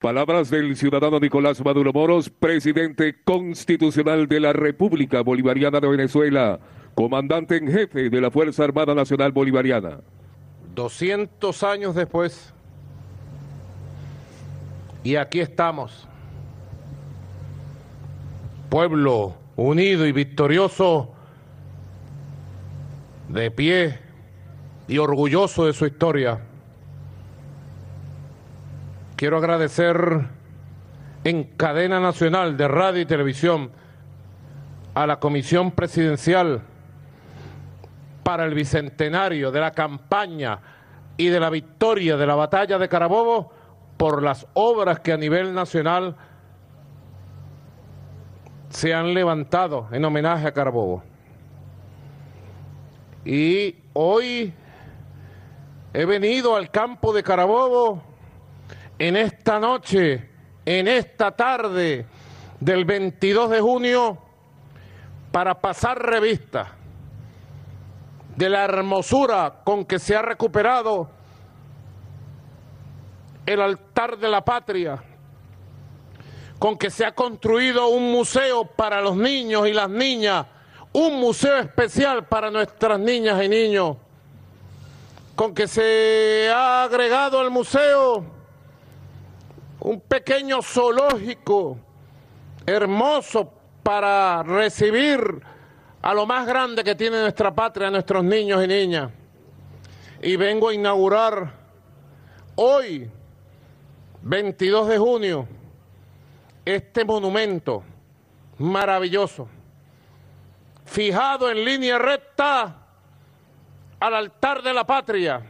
Palabras del ciudadano Nicolás Maduro Moros, presidente constitucional de la República Bolivariana de Venezuela, comandante en jefe de la Fuerza Armada Nacional Bolivariana. 200 años después, y aquí estamos, pueblo unido y victorioso, de pie y orgulloso de su historia Quiero agradecer en cadena nacional de radio y televisión a la Comisión Presidencial para el Bicentenario de la campaña y de la victoria de la batalla de Carabobo por las obras que a nivel nacional se han levantado en homenaje a Carabobo. Y hoy he venido al campo de Carabobo en esta noche, en esta tarde del 22 de junio, para pasar revista de la hermosura con que se ha recuperado el altar de la patria, con que se ha construido un museo para los niños y las niñas, un museo especial para nuestras niñas y niños, con que se ha agregado al museo un pequeño zoológico hermoso para recibir a lo más grande que tiene nuestra patria, nuestros niños y niñas. Y vengo a inaugurar hoy, 22 de junio, este monumento maravilloso, fijado en línea recta al altar de la patria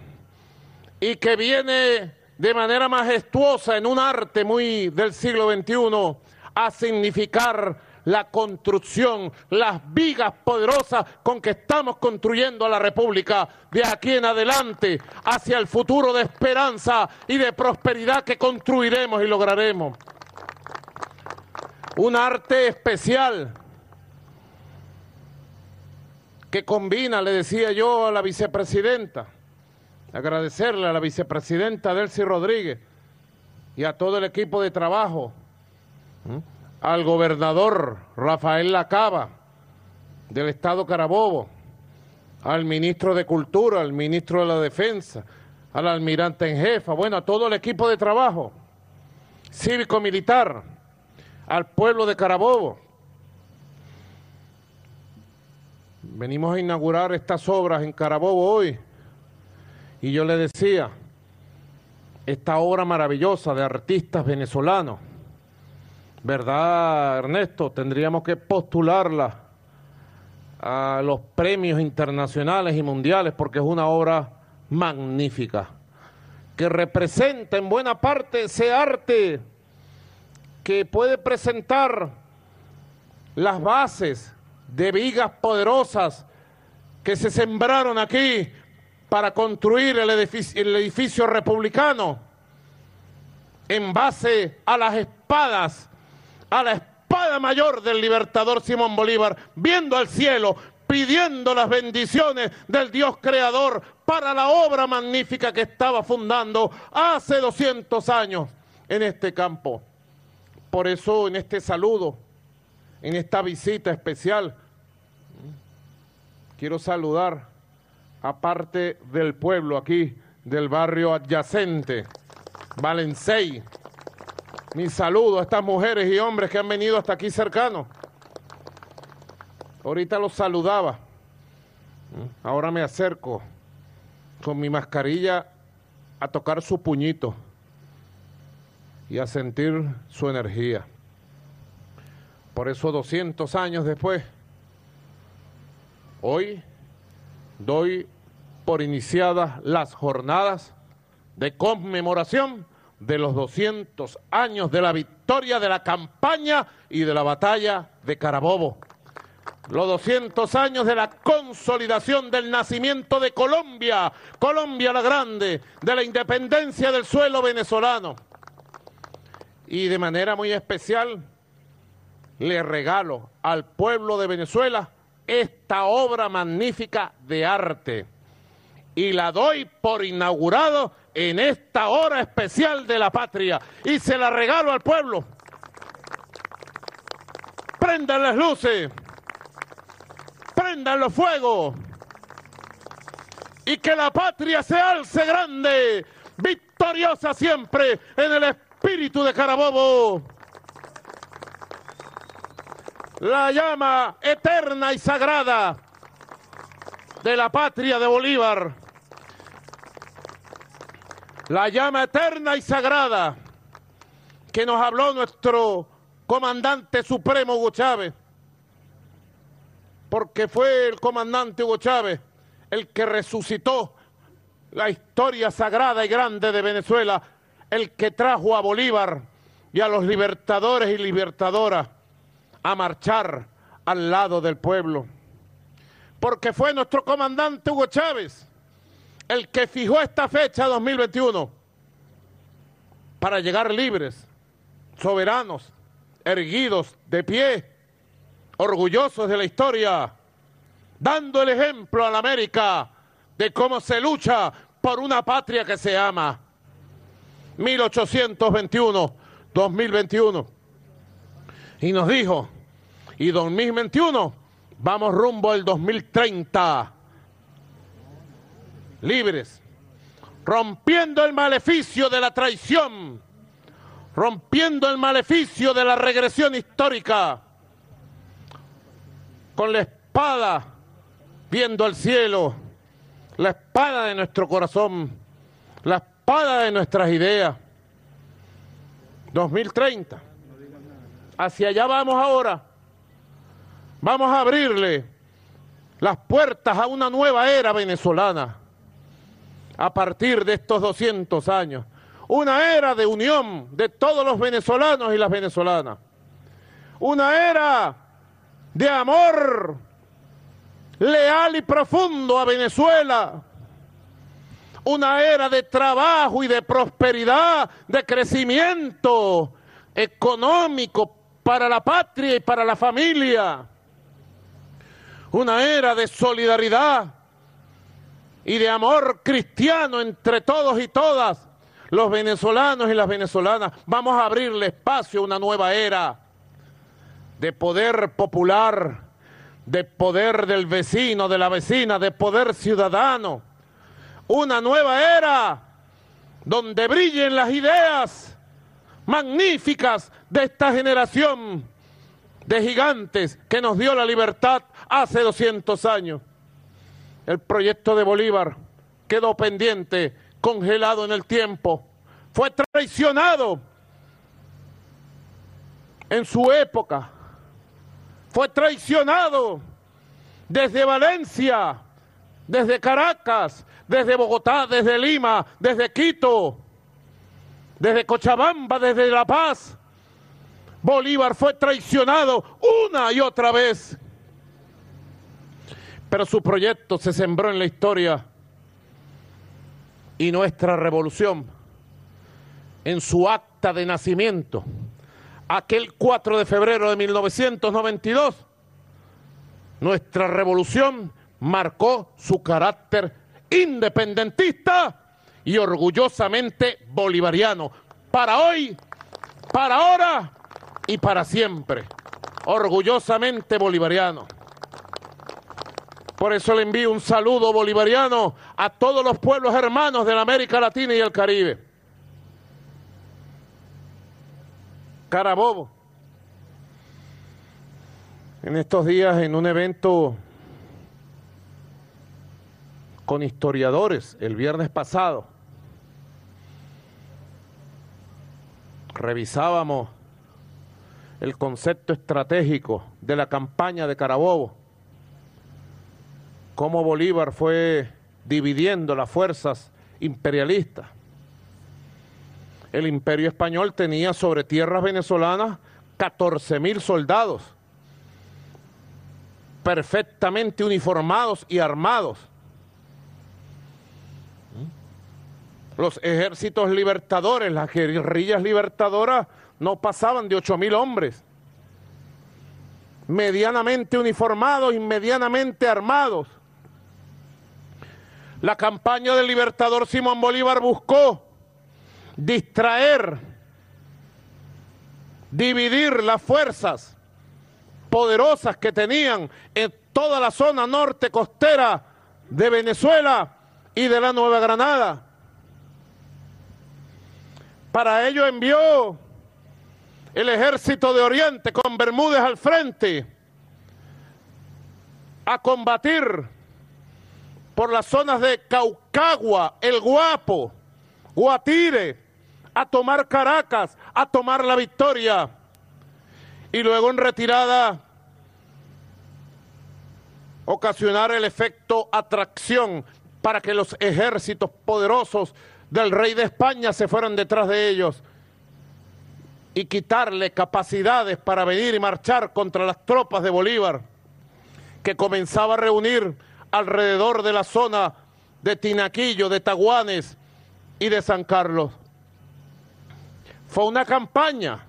y que viene de manera majestuosa en un arte muy del siglo XXI a significar la construcción, las vigas poderosas con que estamos construyendo a la República de aquí en adelante hacia el futuro de esperanza y de prosperidad que construiremos y lograremos. Un arte especial que combina, le decía yo a la vicepresidenta, agradecerle a la vicepresidenta Delcy Rodríguez y a todo el equipo de trabajo, al gobernador Rafael Lacaba del Estado Carabobo, al ministro de Cultura, al ministro de la Defensa, al almirante en jefa, bueno, a todo el equipo de trabajo cívico-militar, al pueblo de Carabobo. Venimos a inaugurar estas obras en Carabobo hoy y yo le decía, esta obra maravillosa de artistas venezolanos, ¿verdad, Ernesto? Tendríamos que postularla a los premios internacionales y mundiales porque es una obra magnífica, que representa en buena parte ese arte que puede presentar las bases de vigas poderosas que se sembraron aquí para construir el edificio, republicano en base a las espadas, a la espada mayor del libertador Simón Bolívar, viendo al cielo, pidiendo las bendiciones del Dios creador para la obra magnífica que estaba fundando hace 200 años en este campo. Por eso en este saludo, en esta visita especial, quiero saludar aparte del pueblo aquí, del barrio adyacente, Valencey. Mi saludo a estas mujeres y hombres que han venido hasta aquí cercanos. Ahorita los saludaba. Ahora me acerco con mi mascarilla a tocar su puñito y a sentir su energía. Por eso 200 años después, hoy doy por iniciadas las jornadas de conmemoración de los 200 años de la victoria de la campaña y de la batalla de Carabobo. Los 200 años de la consolidación del nacimiento de Colombia, Colombia la Grande, de la independencia del suelo venezolano. Y de manera muy especial le regalo al pueblo de Venezuela esta obra magnífica de arte y la doy por inaugurado en esta hora especial de la patria y se la regalo al pueblo. Prendan las luces, prendan los fuegos y que la patria se alce grande, victoriosa siempre en el espíritu de Carabobo. La llama eterna y sagrada de la patria de Bolívar. La llama eterna y sagrada que nos habló nuestro comandante supremo Hugo Chávez. Porque fue el comandante Hugo Chávez el que resucitó la historia sagrada y grande de Venezuela, el que trajo a Bolívar y a los libertadores y libertadoras a marchar al lado del pueblo. Porque fue nuestro comandante Hugo Chávez el que fijó esta fecha 2021 para llegar libres, soberanos, erguidos, de pie, orgullosos de la historia, dando el ejemplo a la América de cómo se lucha por una patria que se ama. 1821, 2021. Y nos dijo, y 2021, vamos rumbo al 2030. Libres, rompiendo el maleficio de la traición, rompiendo el maleficio de la regresión histórica, con la espada viendo al cielo, la espada de nuestro corazón, la espada de nuestras ideas. 2030. Hacia allá vamos ahora. Vamos a abrirle las puertas a una nueva era venezolana a partir de estos 200 años. Una era de unión de todos los venezolanos y las venezolanas. Una era de amor leal y profundo a Venezuela. Una era de trabajo y de prosperidad, de crecimiento económico para la patria y para la familia. Una era de solidaridad y de amor cristiano entre todos y todas los venezolanos y las venezolanas. Vamos a abrirle espacio a una nueva era de poder popular de poder del vecino, de la vecina, de poder ciudadano. Una nueva era donde brillen las ideas magníficas de esta generación de gigantes que nos dio la libertad hace 200 años. El proyecto de Bolívar quedó pendiente, congelado en el tiempo, fue traicionado en su época. Fue traicionado desde Valencia, desde Caracas, desde Bogotá, desde Lima, desde Quito, desde Cochabamba, desde La Paz. Bolívar fue traicionado una y otra vez. Pero su proyecto se sembró en la historia y nuestra revolución en su acta de nacimiento aquel 4 de febrero de 1992, nuestra revolución marcó su carácter independentista y orgullosamente bolivariano, para hoy, para ahora y para siempre, orgullosamente bolivariano. Por eso le envío un saludo bolivariano a todos los pueblos hermanos de la América Latina y el Caribe. Carabobo. En estos días, en un evento con historiadores, el viernes pasado, revisábamos el concepto estratégico de la campaña de Carabobo, cómo Bolívar fue dividiendo las fuerzas imperialistas. El imperio español tenía sobre tierras venezolanas 14 mil soldados, perfectamente uniformados y armados. Los ejércitos libertadores, las guerrillas libertadoras, no pasaban de 8 mil hombres, medianamente uniformados y medianamente armados. La campaña del libertador Simón Bolívar buscó distraer, dividir las fuerzas poderosas que tenían en toda la zona norte costera de Venezuela y de la Nueva Granada. Para ello envió el ejército de Oriente con Bermúdez al frente a combatir por las zonas de Caucagua, El Guapo, Guatire, a tomar Caracas, a tomar la victoria. Y luego en retirada ocasionar el efecto atracción para que los ejércitos poderosos del rey de España se fueran detrás de ellos y quitarle capacidades para venir y marchar contra las tropas de Bolívar, que comenzaba a reunir alrededor de la zona de Tinaquillo, de Taguanes y de San Carlos. Fue una campaña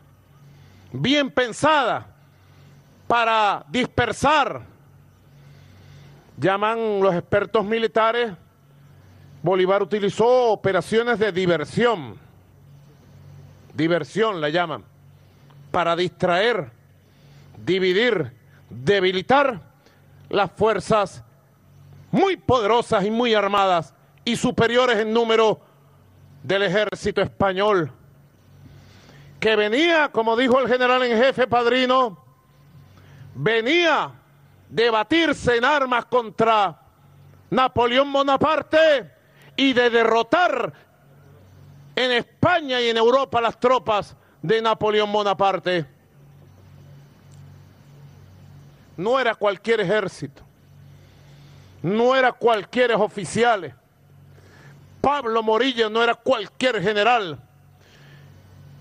bien pensada para dispersar llaman los expertos militares, Bolívar utilizó operaciones de diversión, diversión la llaman, para distraer, dividir, debilitar las fuerzas muy poderosas y muy armadas y superiores en número del ejército español, que venía, como dijo el general en jefe Padrino, venía debatirse en armas contra Napoleón Bonaparte y de derrotar en España y en Europa las tropas de Napoleón Bonaparte. No era cualquier ejército, no era cualquier oficiales. Pablo Morillo no era cualquier general,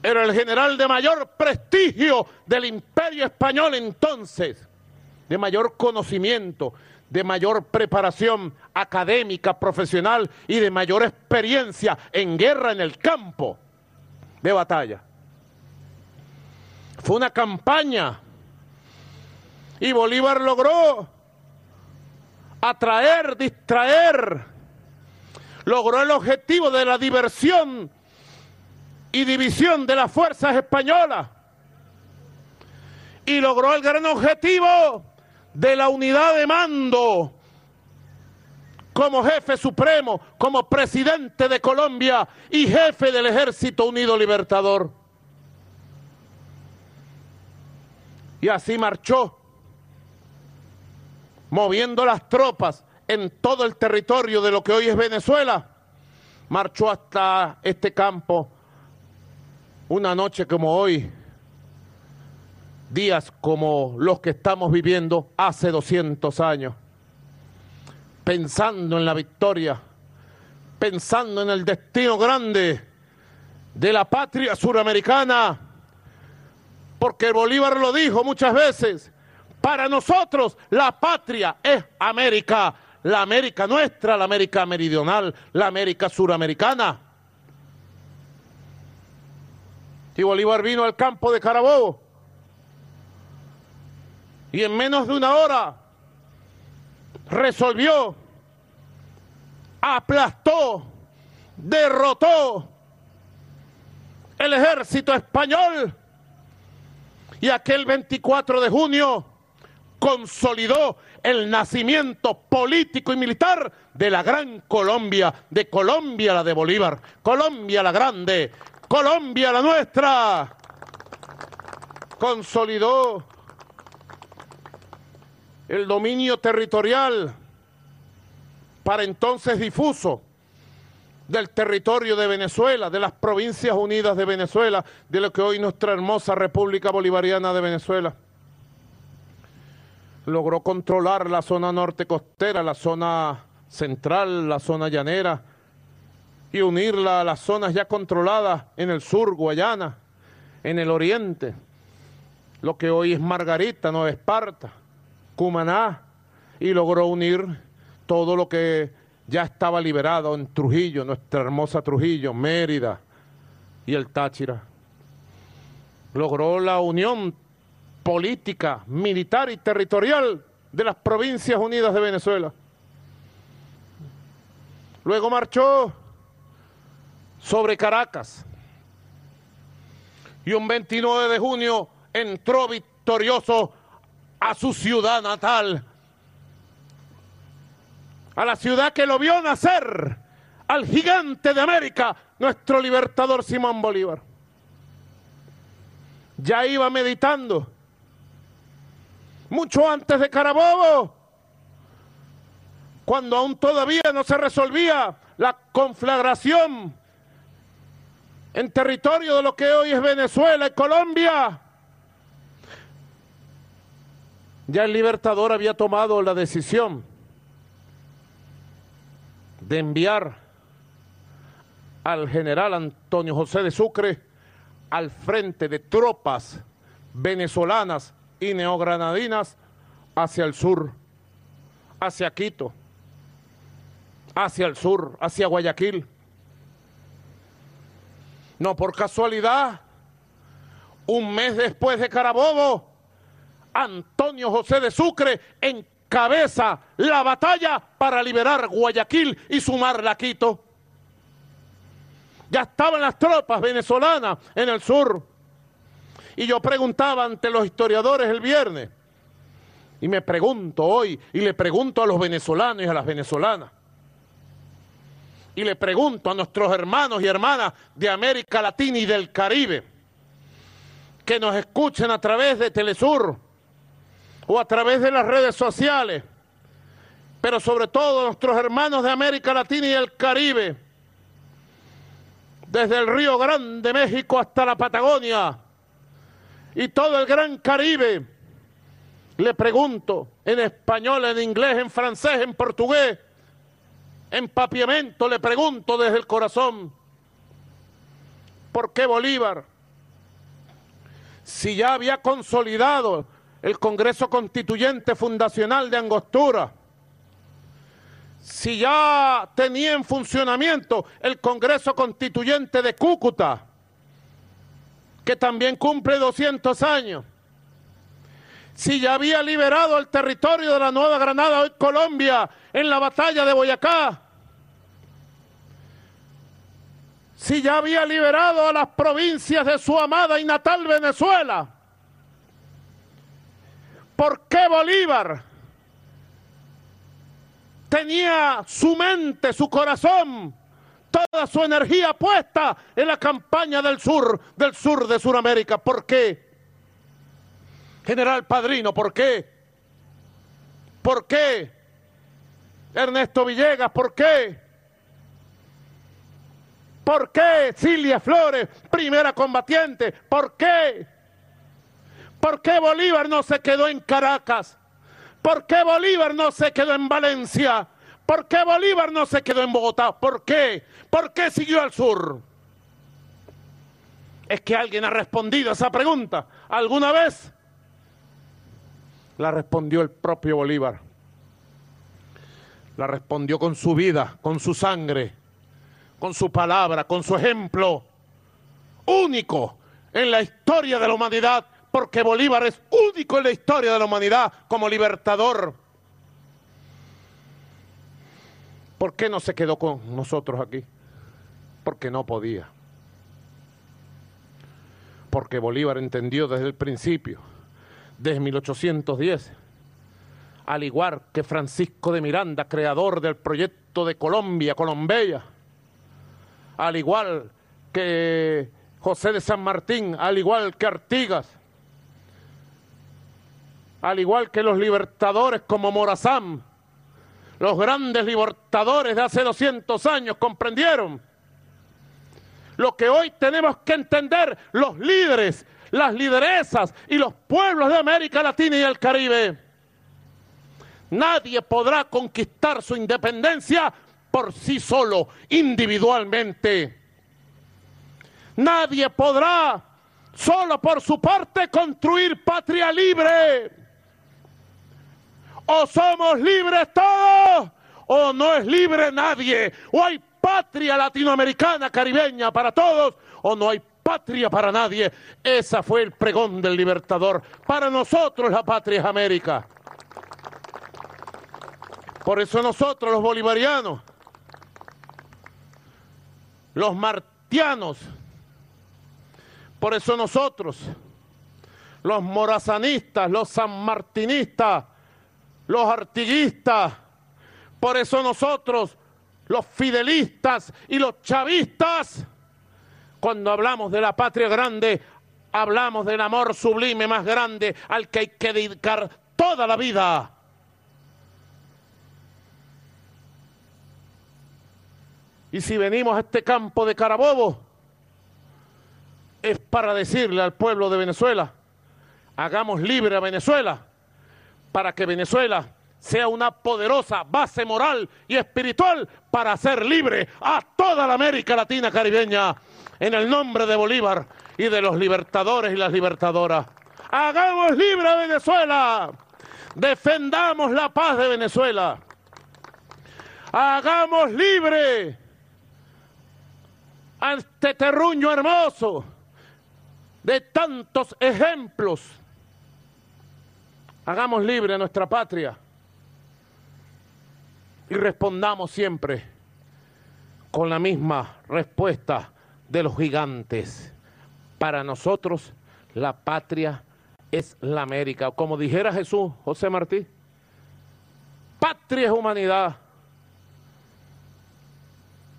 era el general de mayor prestigio del imperio español entonces de mayor conocimiento, de mayor preparación académica, profesional y de mayor experiencia en guerra en el campo de batalla. Fue una campaña y Bolívar logró atraer, distraer, logró el objetivo de la diversión y división de las fuerzas españolas y logró el gran objetivo de la unidad de mando como jefe supremo, como presidente de Colombia y jefe del Ejército Unido Libertador. Y así marchó, moviendo las tropas en todo el territorio de lo que hoy es Venezuela. Marchó hasta este campo una noche como hoy, días como los que estamos viviendo hace 200 años, pensando en la victoria, pensando en el destino grande de la patria suramericana, porque Bolívar lo dijo muchas veces, para nosotros la patria es América, la América nuestra, la América meridional, la América suramericana. Y Bolívar vino al campo de Carabobo y en menos de una hora resolvió, aplastó, derrotó el ejército español y aquel 24 de junio consolidó el nacimiento político y militar de la gran Colombia, de Colombia la de Bolívar, Colombia la grande, Colombia la nuestra. Consolidó el dominio territorial, para entonces difuso, del territorio de Venezuela, de las provincias unidas de Venezuela, de lo que hoy nuestra hermosa República Bolivariana de Venezuela. Logró controlar la zona norte costera, la zona central, la zona llanera, y unirla a las zonas ya controladas en el sur, Guayana, en el oriente, lo que hoy es Margarita, Nueva Esparta, Cumaná y logró unir todo lo que ya estaba liberado en Trujillo, nuestra hermosa Trujillo, Mérida y el Táchira. Logró la unión política, militar y territorial de las provincias unidas de Venezuela. Luego marchó sobre Caracas. Y un 29 de junio entró victorioso a su ciudad natal, a la ciudad que lo vio nacer, al gigante de América, nuestro libertador Simón Bolívar. Ya iba meditando, mucho antes de Carabobo, cuando aún todavía no se resolvía la conflagración en territorio de lo que hoy es Venezuela y Colombia. Ya el libertador había tomado la decisión de enviar al general Antonio José de Sucre al frente de tropas venezolanas y neogranadinas hacia el sur, hacia Quito, hacia el sur, hacia Guayaquil. No por casualidad, un mes después de Carabobo, Antonio José de Sucre encabeza la batalla para liberar Guayaquil y sumarla a Quito. Ya estaban las tropas venezolanas en el sur. Y yo preguntaba ante los historiadores el viernes, y me pregunto hoy, y le pregunto a los venezolanos y a las venezolanas, y le pregunto a nuestros hermanos y hermanas de América Latina y del Caribe que nos escuchen a través de Telesur o a través de las redes sociales, pero sobre todo nuestros hermanos de América Latina y del Caribe, desde el Río Grande, México, hasta la Patagonia y todo el Gran Caribe. Le pregunto en español, en inglés, en francés, en portugués, en papiamento le pregunto desde el corazón, ¿por qué Bolívar? Si ya había consolidado el Congreso Constituyente Fundacional de Angostura, si ya tenía en funcionamiento el Congreso Constituyente de Cúcuta, que también cumple 200 años, si ya había liberado el territorio de la Nueva Granada, hoy Colombia, en la batalla de Boyacá, si ya había liberado a las provincias de su amada y natal Venezuela, ¿por qué Bolívar tenía su mente, su corazón, toda su energía puesta en la campaña del sur, del sur de Sudamérica? ¿Por qué? General Padrino, ¿por qué? ¿Por qué? Ernesto Villegas, ¿por qué? ¿Por qué Silvia Flores, primera combatiente? ¿Por qué? ¿Por qué Bolívar no se quedó en Caracas? ¿Por qué Bolívar no se quedó en Valencia? ¿Por qué Bolívar no se quedó en Bogotá? ¿Por qué? ¿Por qué siguió al sur? ¿Es que alguien ha respondido a esa pregunta alguna vez? La respondió el propio Bolívar. La respondió con su vida, con su sangre, con su palabra, con su ejemplo. Único en la historia de la humanidad, porque Bolívar es único en la historia de la humanidad como libertador. ¿Por qué no se quedó con nosotros aquí? Porque no podía. Porque Bolívar entendió desde el principio desde 1810, al igual que Francisco de Miranda, creador del proyecto de Colombia, Colombia, al igual que José de San Martín, al igual que Artigas, al igual que los libertadores como Morazán, los grandes libertadores de hace 200 años comprendieron lo que hoy tenemos que entender los líderes las lideresas y los pueblos de América Latina y el Caribe. Nadie podrá conquistar su independencia por sí solo, individualmente. Nadie podrá solo por su parte construir patria libre. O somos libres todos o no es libre nadie. O hay patria latinoamericana, caribeña para todos o no hay patria para nadie. Esa fue el pregón del libertador. Para nosotros la patria es América. Por eso nosotros los bolivarianos los martianos. Por eso nosotros, los morazanistas, los sanmartinistas, los artiguistas, por eso nosotros, los fidelistas y los chavistas, cuando hablamos de la patria grande, hablamos del amor sublime más grande al que hay que dedicar toda la vida. Y si venimos a este campo de Carabobo, es para decirle al pueblo de Venezuela, hagamos libre a Venezuela, para que Venezuela sea una poderosa base moral y espiritual para hacer libre a toda la América Latina caribeña, en el nombre de Bolívar y de los libertadores y las libertadoras. Hagamos libre a Venezuela, defendamos la paz de Venezuela, hagamos libre a este terruño hermoso de tantos ejemplos. Hagamos libre a nuestra patria y respondamos siempre con la misma respuesta de los gigantes. Para nosotros la patria es la América. Como dijera Jesús, José Martí, patria es humanidad.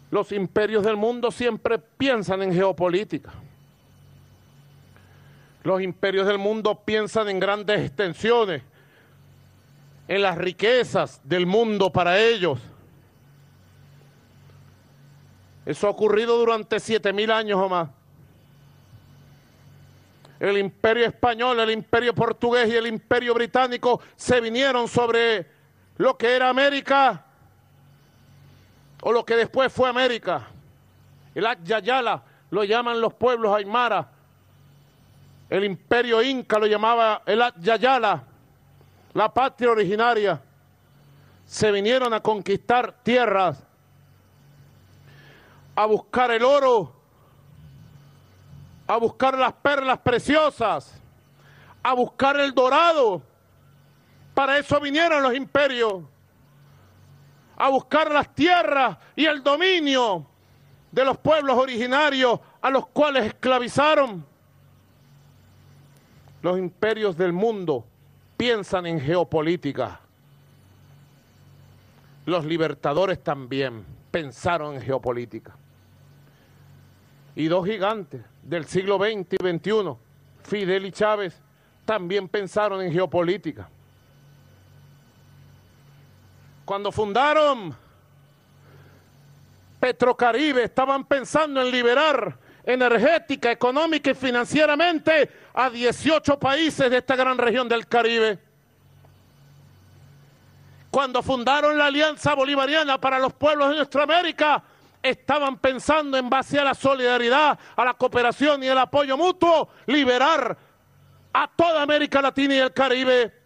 Los imperios del mundo siempre piensan en geopolítica. Los imperios del mundo piensan en grandes extensiones, en las riquezas del mundo para ellos. Eso ha ocurrido durante siete mil años o más. El imperio español, el imperio portugués y el imperio británico se vinieron sobre lo que era América o lo que después fue América. El Akyayala lo llaman los pueblos aymara. El imperio inca lo llamaba el Akyayala, la patria originaria. Se vinieron a conquistar tierras, a buscar el oro, a buscar las perlas preciosas, a buscar el dorado. Para eso vinieron los imperios a buscar las tierras y el dominio de los pueblos originarios a los cuales esclavizaron. Los imperios del mundo piensan en geopolítica. Los libertadores también pensaron en geopolítica. Y dos gigantes del siglo XX y XXI, Fidel y Chávez, también pensaron en geopolítica cuando fundaron Petrocaribe, estaban pensando en liberar energética, económica y financieramente a 18 países de esta gran región del Caribe. Cuando fundaron la Alianza Bolivariana para los pueblos de nuestra América, estaban pensando en base a la solidaridad, a la cooperación y el apoyo mutuo, liberar a toda América Latina y el Caribe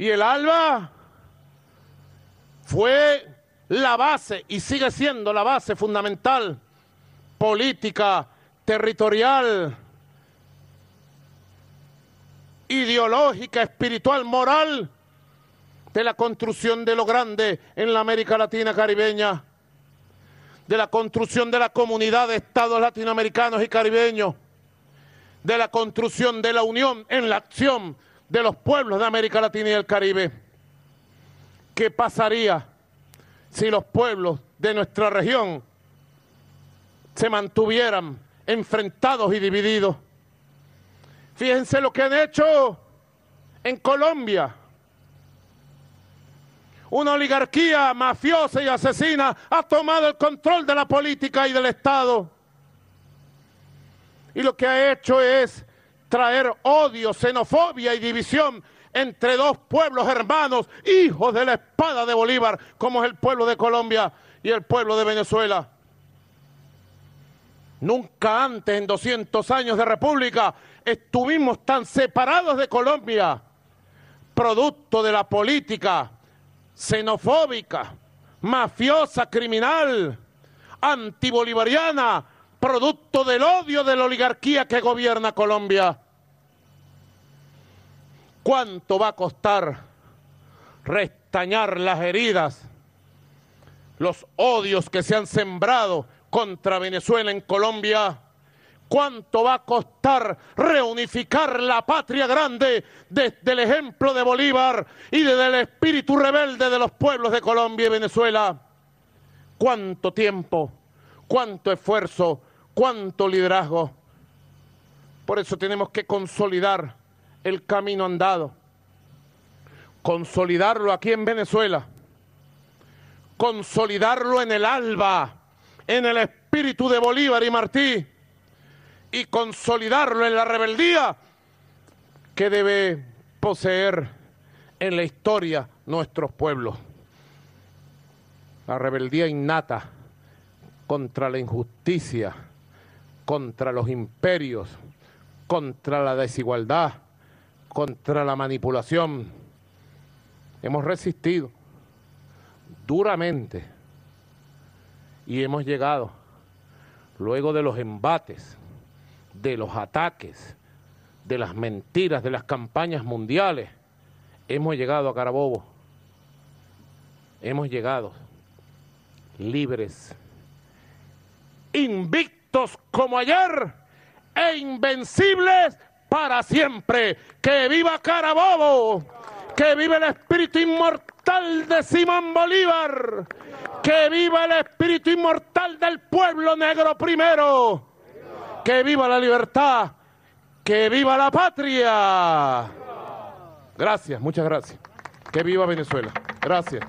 y el ALBA fue la base y sigue siendo la base fundamental política, territorial, ideológica, espiritual, moral de la construcción de lo grande en la América Latina caribeña, de la construcción de la comunidad de estados latinoamericanos y caribeños, de la construcción de la unión en la acción de los pueblos de América Latina y el Caribe. ¿Qué pasaría si los pueblos de nuestra región se mantuvieran enfrentados y divididos? Fíjense lo que han hecho en Colombia. Una oligarquía mafiosa y asesina ha tomado el control de la política y del Estado. Y lo que ha hecho es traer odio, xenofobia y división entre dos pueblos hermanos, hijos de la espada de Bolívar, como es el pueblo de Colombia y el pueblo de Venezuela. Nunca antes, en 200 años de república, estuvimos tan separados de Colombia, producto de la política xenofóbica, mafiosa, criminal, antibolivariana, producto del odio de la oligarquía que gobierna Colombia. ¿Cuánto va a costar restañar las heridas, los odios que se han sembrado contra Venezuela en Colombia. ¿Cuánto va a costar reunificar la patria grande desde el ejemplo de Bolívar y desde el espíritu rebelde de los pueblos de Colombia y Venezuela? ¿Cuánto tiempo? ¿Cuánto esfuerzo? ¿Cuánto liderazgo? Por eso tenemos que consolidar el camino andado, consolidarlo aquí en Venezuela, consolidarlo en el alba, en el espíritu de Bolívar y Martí, y consolidarlo en la rebeldía que debe poseer en la historia nuestros pueblos. La rebeldía innata contra la injusticia, contra los imperios, contra la desigualdad, contra la manipulación. Hemos resistido duramente y hemos llegado, luego de los embates, de los ataques, de las mentiras, de las campañas mundiales, hemos llegado a Carabobo. Hemos llegado libres, invictos como ayer e invencibles para siempre. ¡Que viva Carabobo! ¡Que viva el espíritu inmortal de Simón Bolívar! ¡Que viva el espíritu inmortal del pueblo negro primero! ¡Que viva la libertad! ¡Que viva la patria! Gracias, muchas gracias. ¡Que viva Venezuela! Gracias.